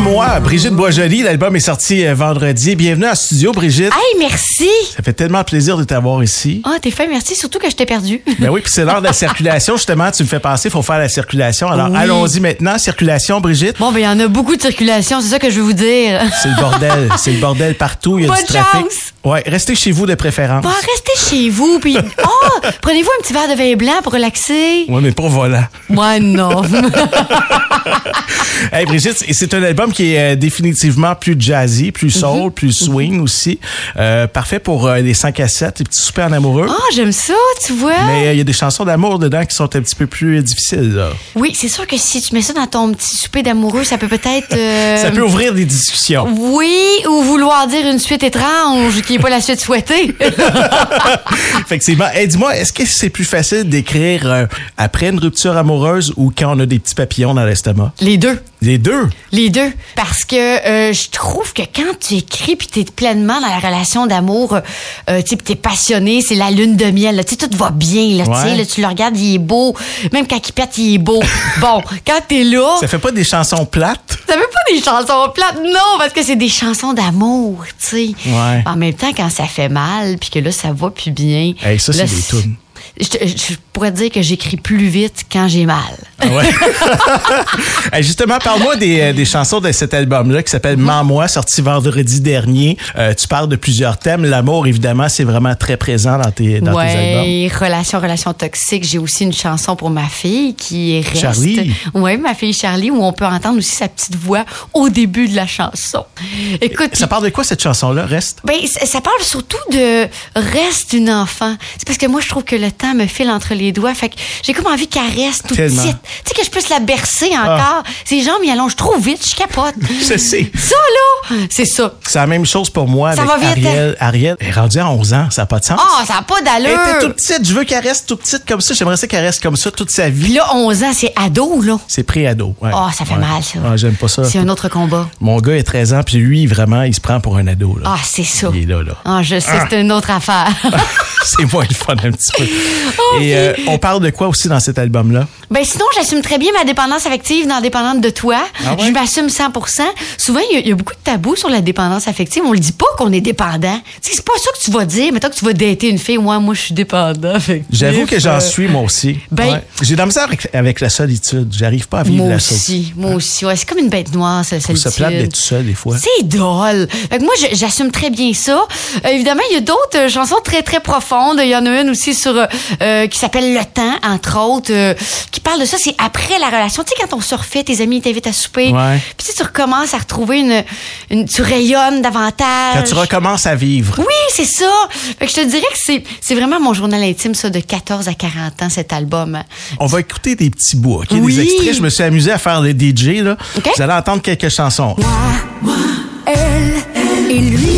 moi, Brigitte Boisjoli. L'album est sorti euh, vendredi. Bienvenue à studio, Brigitte. Hey, merci! Ça fait tellement plaisir de t'avoir ici. Ah, t'es fait, merci. Surtout que je t'ai perdu. Ben oui, puis c'est l'heure de la circulation. Justement, tu me fais penser, il faut faire la circulation. Alors, Oui. allons-y maintenant. Circulation, Brigitte. Bon, ben, il y en a beaucoup de circulation, c'est ça que je veux vous dire. C'est le bordel. c'est le bordel partout. Il y a Pas du trafic. chance. Ouais, restez chez vous de préférence. Bon, restez chez vous, puis. Oh! Prenez-vous un petit verre de vin blanc pour relaxer? Ouais, mais pas volant. Moi, non. Hey Brigitte, c'est un album qui est euh, définitivement plus jazzy, plus soul, Mhm. plus swing aussi. Euh, parfait pour euh, les 5 à 7, les petits soupers en amoureux. Ah, j'aime ça, tu vois. Mais il y a des chansons d'amour dedans qui sont un petit peu plus difficiles. là. Oui, c'est sûr que si tu mets ça dans ton petit souper d'amoureux, ça peut peut-être. euh, Ça peut ouvrir des discussions. Oui, ou vouloir dire une suite étrange qui n'est pas la suite souhaitée. Effectivement. Hey, dis-moi, est-ce que c'est plus facile d'écrire après une rupture amoureuse ou quand on a des petits papillons dans l'estomac? Les deux. Les deux? Les deux. Parce que euh, je trouve que quand tu écris puis t'es pleinement dans la relation d'amour, euh, tu sais, puis t'es passionné, c'est la lune de miel. Tu tout va bien. Là, tu sais, Ouais. là, tu le regardes, il est beau. Même quand il pète, il est beau. bon, quand t'es là, Ça fait pas des chansons plates? ça veut pas des chansons plates, non, parce que c'est des chansons d'amour, tu sais. Ouais. En même temps, quand ça fait mal, puis que là, ça va plus bien. Hey, ça, c'est des tunes. Je, te- je pourrais te dire que j'écris plus vite quand j'ai mal. Ah Ouais? Justement, parle-moi des, euh, des chansons de cet album-là qui s'appelle Mens-moi, sorti vendredi dernier. Euh, tu parles de plusieurs thèmes. L'amour, évidemment, c'est vraiment très présent dans tes, dans tes albums. ouais, relation, relation toxique. J'ai aussi une chanson pour ma fille qui reste. Charlie? Ouais, ma fille Charlie, où on peut entendre aussi sa petite voix au début de la chanson. Écoute, Ça parle de quoi cette chanson-là? Reste? ben, ça ça parle surtout de reste une enfant. C'est parce que moi, je trouve que le temps me file entre les doigts. Fait que j'ai comme envie qu'elle reste toute Tellement. petite. Tu sais, que je puisse la bercer encore. Ses jambes, ils allongent trop vite, je capote. Je sais. Ça, là, c'est ça. C'est la même chose pour moi Ça avec va vite, hein? Ariel. Ariel est rendue à 11 ans. Ça n'a pas de sens. Ah, ça n'a pas Elle était d'allure. toute petite. Je veux qu'elle reste toute petite comme ça. J'aimerais ça qu'elle reste comme ça toute sa Puis vie. là, 11 ans, c'est ado, là. C'est pré-ado. Ouais. Ah, ça fait Ouais. mal, ça. Ouais, J'aime pas ça. C'est un autre combat. Mon gars est 13 ans, puis lui, vraiment, il se prend pour un ado. Là. Ah, c'est ça. Il est là, là. Ah, je sais, Ah. c'est une autre affaire. c'est moins le fun un petit peu. Oh, Et euh, on parle de quoi aussi dans cet album-là? ben sinon, j'assume très bien ma dépendance affective dans Dépendante de toi. Ah ouais? Je m'assume 100 Souvent, il y, a- il y a beaucoup de tabous sur la dépendance affective. On le dit pas qu'on est dépendant. C'est pas ça que tu vas dire. Mettons que tu vas dater une fille. Moi, moi, je suis dépendant. J'avoue que j'en Euh, suis, moi aussi. Ben- Ouais. J'ai de la misère avec, avec la solitude. J'arrive pas à vivre Moi la solitude. aussi, moi aussi. Ouais, c'est comme une bête noire, ça, trouve ça plate d'être seul, des fois. C'est drôle. Fait que moi, j'assume très bien ça. Euh, évidemment, il y a d'autres euh, chansons très, très profondes. Il y en a une aussi sur euh, euh, qui s'appelle Le Temps, entre autres, euh, qui parle de ça. C'est après la relation. Tu sais, quand on se refait, tes amis t'invitent à souper. Ouais. Puis tu sais, tu recommences à retrouver une, une... Tu rayonnes davantage. Quand tu recommences à vivre. Oui, c'est ça. Fait que je te dirais que c'est, c'est vraiment mon journal intime, ça, de 14 à 40 ans, cet album. On va écouter des petits bouts, OK? Oui. Des extraits. Je me suis amusé à faire des DJ, là. OK. Vous allez entendre quelques chansons. elle et lui.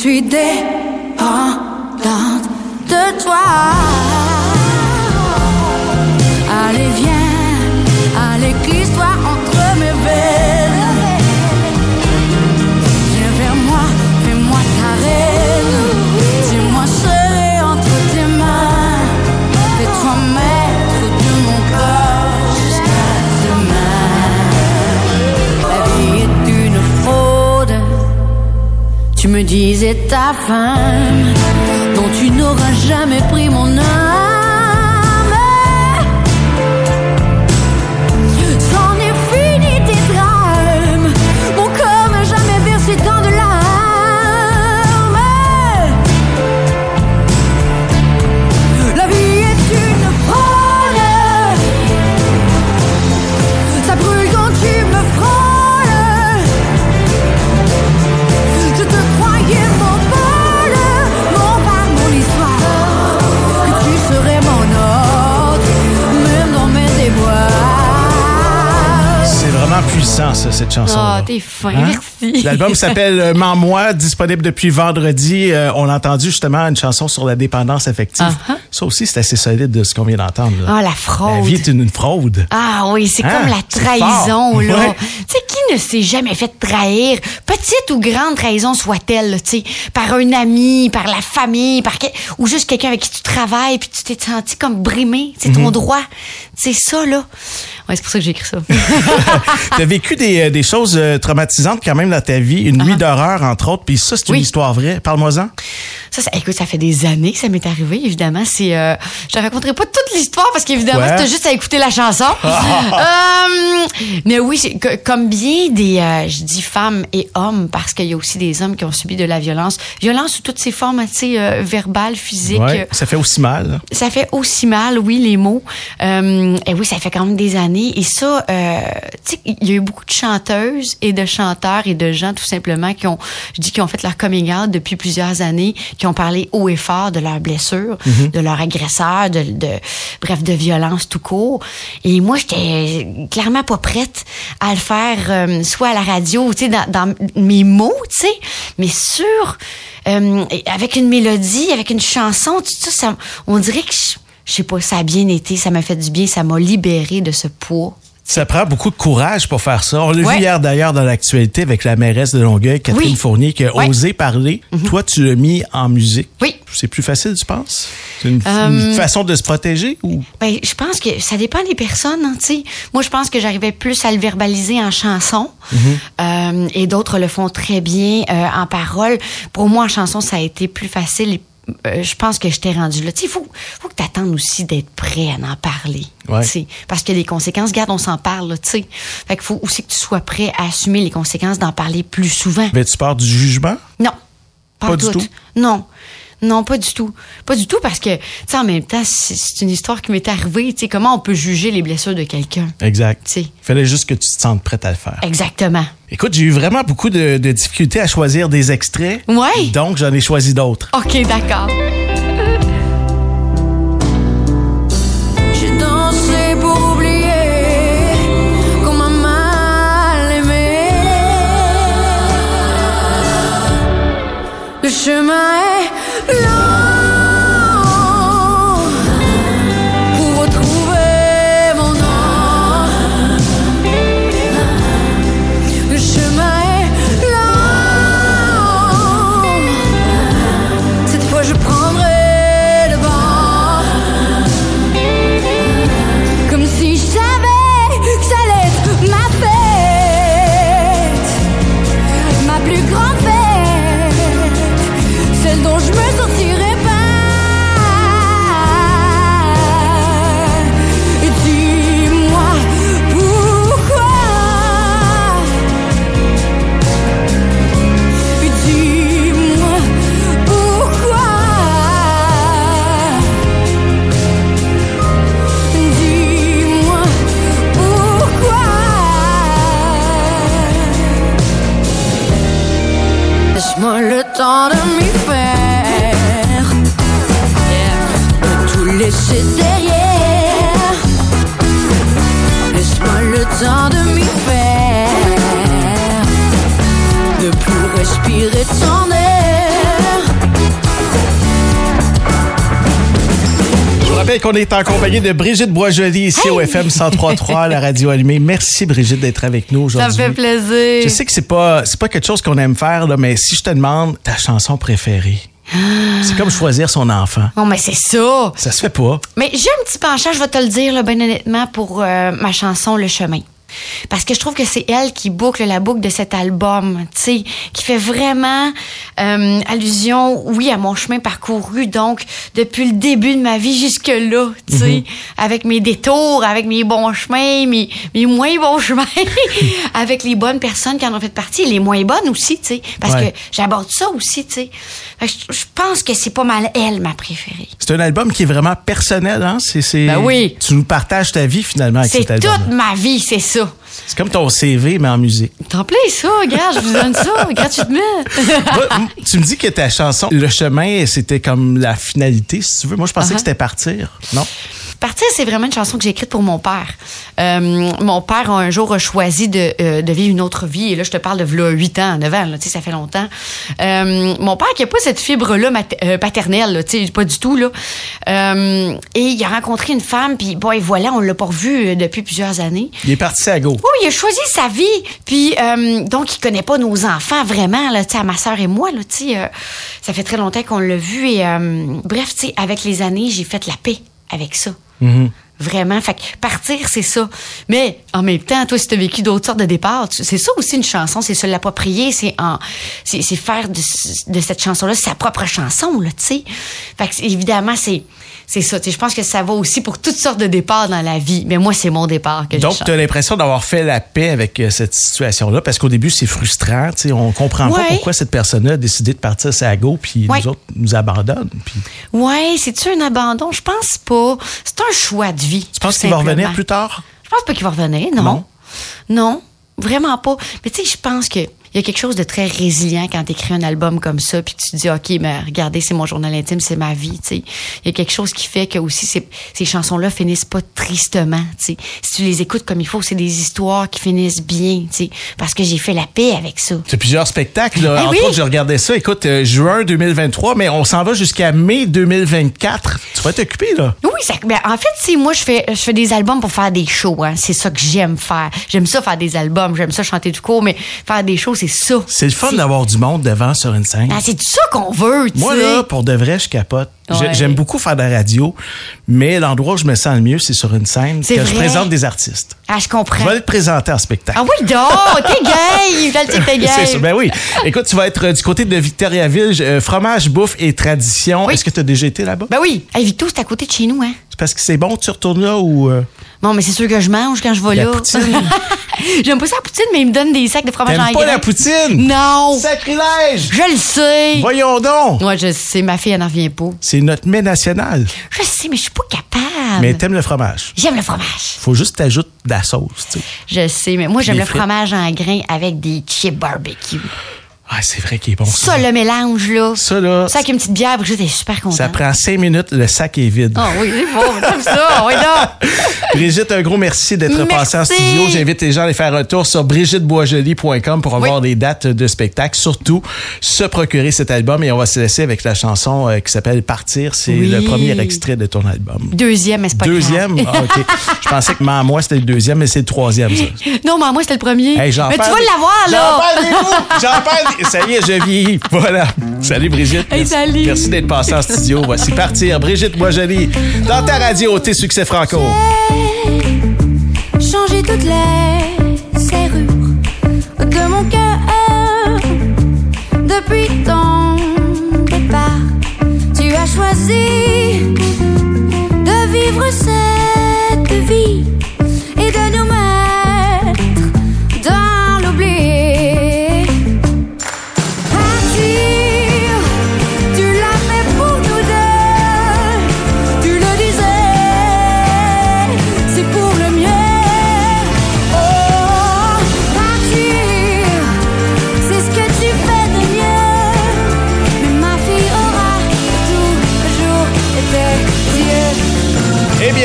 Suis dépendante disais ta femme, ça, cette chanson. Ah, t'es fin, Hein? merci. L'album s'appelle euh, Mens-moi, disponible depuis vendredi. Euh, on l'a entendu justement une chanson sur la dépendance affective. Uh-huh. Ça aussi, c'est assez solide de ce qu'on vient d'entendre. Ah, la fraude. La vie est une, une fraude. Ah oui, c'est Hein? comme la trahison, là. Ouais. Tu sais, qui ne s'est jamais fait trahir, petite ou grande trahison soit-elle, tu sais, par un ami, par la famille, par que- ou juste quelqu'un avec qui tu travailles, puis tu t'es senti comme brimé, c'est Mhm. ton droit. C'est ça, là. Ouais, c'est pour ça que j'ai écrit ça. Tu as vécu des, euh, des choses euh, traumatisantes quand même dans ta vie, une nuit d'horreur entre autres, puis ça, c'est une. Oui. histoire vraie. Parle-moi-en. Ça, ça, écoute, ça fait des années que ça m'est arrivé, évidemment. C'est, euh, je te raconterai pas toute l'histoire parce qu'évidemment, Ouais. c'était juste à écouter la chanson. Euh, mais oui, comme bien des, euh, je dis femmes et hommes parce qu'il y a aussi des hommes qui ont subi de la violence, violence sous toutes ses formes, tu sais, verbales, physiques. Ouais, ça fait aussi mal. Ça fait aussi mal, oui, les mots. Et oui, ça fait quand même des années. Et ça, tu sais, il y a eu beaucoup de chanteuses et de chanteurs et de gens, tout simplement, qui ont, je dis, qui ont fait leur coming out depuis plusieurs années, qui ont parlé haut et fort de leurs blessures, de leurs agresseurs, de, de, bref, de violence tout court. Et moi, j'étais clairement pas prête à le faire, euh, soit à la radio, tu sais, dans, dans mes mots, tu sais, mais sur, euh, avec une mélodie, avec une chanson, tout ça, ça on dirait que je, je sais pas, ça a bien été, ça m'a fait du bien, ça m'a libéré de ce poids. Ça prend beaucoup de courage pour faire ça. On l'a Ouais. vu hier d'ailleurs dans l'actualité avec la mairesse de Longueuil, Catherine Oui. Fournier, qui a Ouais. Mhm. osé parler. Toi, tu l'as mis en musique. Oui. C'est plus facile, tu penses? C'est une, Euh, une façon de se protéger ou? Ben, je pense que ça dépend des personnes, hein, tu sais. Moi, je pense que j'arrivais plus à le verbaliser en chanson, Euh, et d'autres le font très bien euh, en parole. Pour moi, en chanson, ça a été plus facile. et, euh, je pense que je t'ai rendu là. Tu il faut, faut que tu attendes aussi d'être prêt à en parler. Ouais. tu. Parce que les conséquences, garde, on s'en parle, tu sais. Fait qu'il faut aussi que tu sois prêt à assumer les conséquences d'en parler plus souvent. Avais-tu peur du jugement? Non. Pas, Pas du tout. tout? Non. Non, pas du tout. Pas du tout parce que, tu sais, en même temps, c'est une histoire qui m'est arrivée. Tu sais, comment on peut juger les blessures de quelqu'un? Exact. Tu sais. Il fallait juste que tu te sentes prête à le faire. Exactement. Écoute, j'ai eu vraiment beaucoup de, de difficultés à choisir des extraits. Ouais. Donc, j'en ai choisi d'autres. OK, d'accord. J'ai Laisse-moi le temps de m'y faire, rappelle qu'on est en compagnie de Brigitte Boisjoli ici au FM 103.3, la radio allumée. Merci Brigitte d'être avec nous Ça aujourd'hui. me fait plaisir. Je sais que c'est pas c'est pas quelque chose qu'on aime faire là, mais si je te demande ta chanson préférée, c'est comme choisir son enfant. Non, mais c'est ça. Ça se fait pas. Mais j'ai un petit penchant, je vais te le dire, là, ben honnêtement, pour euh, ma chanson Le Chemin. Parce que je trouve que c'est elle qui boucle la boucle de cet album, tu sais, qui fait vraiment euh, allusion, oui, à mon chemin parcouru, donc depuis le début de ma vie jusque-là, tu sais, avec mes détours, avec mes bons chemins, mes, mes moins bons chemins, avec les bonnes personnes qui en ont fait partie, les moins bonnes aussi, tu sais, parce Ouais. que j'aborde ça aussi, tu sais. Je pense que c'est pas mal elle, ma préférée. C'est un album qui est vraiment personnel, hein? C'est, c'est- Ben oui. Tu nous partages ta vie finalement avec C'est cet album. toute ma vie, c'est ça. C'est comme ton CV, mais en musique. T'en plais, ça, regarde, je vous donne ça gratuitement. Moi, tu me dis que ta chanson, Le chemin, c'était comme la finalité, si tu veux. Moi, je pensais Uh-huh. que c'était partir. Non? Partir, c'est vraiment une chanson que j'ai écrite pour mon père. Euh, mon père, un jour, a choisi de, euh, de, vivre une autre vie. Et là, je te parle de là, 8 ans, 9 ans, là, ça fait longtemps. Euh, mon père qui n'a pas cette fibre-là paternelle, là, pas du tout. Là. Et il a rencontré une femme, puis bon, et voilà, on l'a pas revu depuis plusieurs années. Il est parti à go. Oui, il a choisi sa vie. Puis, donc, il connaît pas nos enfants vraiment, là, à ma sœur et moi. Là, ça fait très longtemps qu'on l'a vu. Et bref, avec les années, j'ai fait la paix avec ça. Mm-hmm. Vraiment. Fait que partir, c'est ça. Mais en même temps, toi, si tu as vécu d'autres sortes de départs, c'est ça aussi une chanson, c'est se l'approprier, c'est faire de, cette chanson-là sa propre chanson, tu sais. Fait que évidemment, c'est, c'est ça. Je pense que ça va aussi pour toutes sortes de départs dans la vie. Mais moi, c'est mon départ que Donc, tu as l'impression d'avoir fait la paix avec euh, cette situation-là parce qu'au début, c'est frustrant. sais, on comprend pas pourquoi cette personne-là a décidé de partir à go puis nous autres nous abandonne. Puis... Oui, c'est-tu un abandon? Je pense pas. C'est un choix de vie. Tu penses qu'il va revenir plus tard? Je pense pas qu'il va revenir, non. Non, non vraiment pas. Mais tu sais, je pense que il y a quelque chose de très résilient quand tu écris un album comme ça, puis tu te dis, OK, mais regardez, c'est mon journal intime, c'est ma vie. sais. Il y a quelque chose qui fait que aussi ces, ces chansons-là finissent pas tristement. sais. Si tu les écoutes comme il faut, c'est des histoires qui finissent bien, sais, parce que j'ai fait la paix avec ça. C'est plusieurs spectacles. Là. Eh Entre autres, je regardais ça. Écoute, euh, juin 2023, mais on s'en va jusqu'à mai 2024. Tu vas t'occuper, là. Oui, ça, ben, en fait, moi, je fais, je fais des albums pour faire des shows. Hein. C'est ça que j'aime faire. J'aime ça faire des albums, j'aime ça chanter du cours, mais faire des shows, c'est ça. C'est le fun d'avoir du monde devant sur une scène. Ah, c'est ça qu'on veut, tu Moi, là, pour de vrai, je capote. J'aime beaucoup faire de la radio, mais l'endroit où je me sens le mieux, c'est sur une scène que je présente des artistes. Ah, je comprends. Je vais aller te présenter en spectacle. Ah oui, donc, t'es gay! Je le t'es gay. C'est ça, ben oui. Écoute, tu vas être euh, du côté de Victoriaville, euh, fromage, bouffe et tradition. Est-ce que tu as déjà été là-bas? Ben oui. Hey, Victo, c'est à côté de chez nous, hein? C'est parce que c'est bon, tu retournes là ou... Euh? Non, mais c'est sûr que je mange quand je vais la là. J'aime pas ça la poutine, mais il me donne des sacs de fromage en pas la poutine? Non. Sacrilège! Je le sais. Voyons donc. Moi, je sais. Ma fille, elle n'en revient pas. C'est notre mets national. Je sais, mais je suis pas capable. Mais t'aimes le fromage. J'aime le fromage. Faut juste t'ajouter de la sauce, tu sais. Je sais, mais moi, j'aime le fromage en grains avec des chips barbecue. Ah, c'est vrai qu'il est bon. Ça, le mélange, là. Ça, là. Ça, avec une petite bière, Brigitte est super contente. Ça prend cinq minutes, le sac est vide. Ah oui, c'est bon, comme ça. Oui, là. Brigitte, un gros merci d'être passée en studio. J'invite les gens à aller faire un tour sur brigitteboisjoli.com pour avoir des dates de spectacle. Surtout, se procurer cet album et on va se laisser avec la chanson euh, qui s'appelle Partir. C'est le premier extrait de ton album. Deuxième, mais c'est pas Deuxième? Ah, OK. Je pensais que moi c'était le deuxième, mais c'est le troisième, ça. Non, moi c'était le premier. mais tu vas l'avoir, là. J'en parle ça y est, je vieillis. Voilà. Salut Brigitte. Hey, salut. Merci d'être passé en studio. Voici partir. Brigitte Boisjoli dans ta radio, tes succès franco. Changer toutes les serrures de mon cœur depuis ton départ. Tu as choisi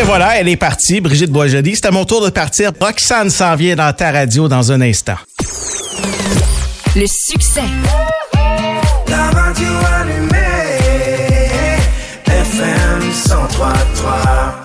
voilà, elle est partie, Brigitte Boisjoli. C'est à mon tour de partir. Roxane s'en vient dans ta radio dans un instant. Le succès. La radio allumée, FM 103.3.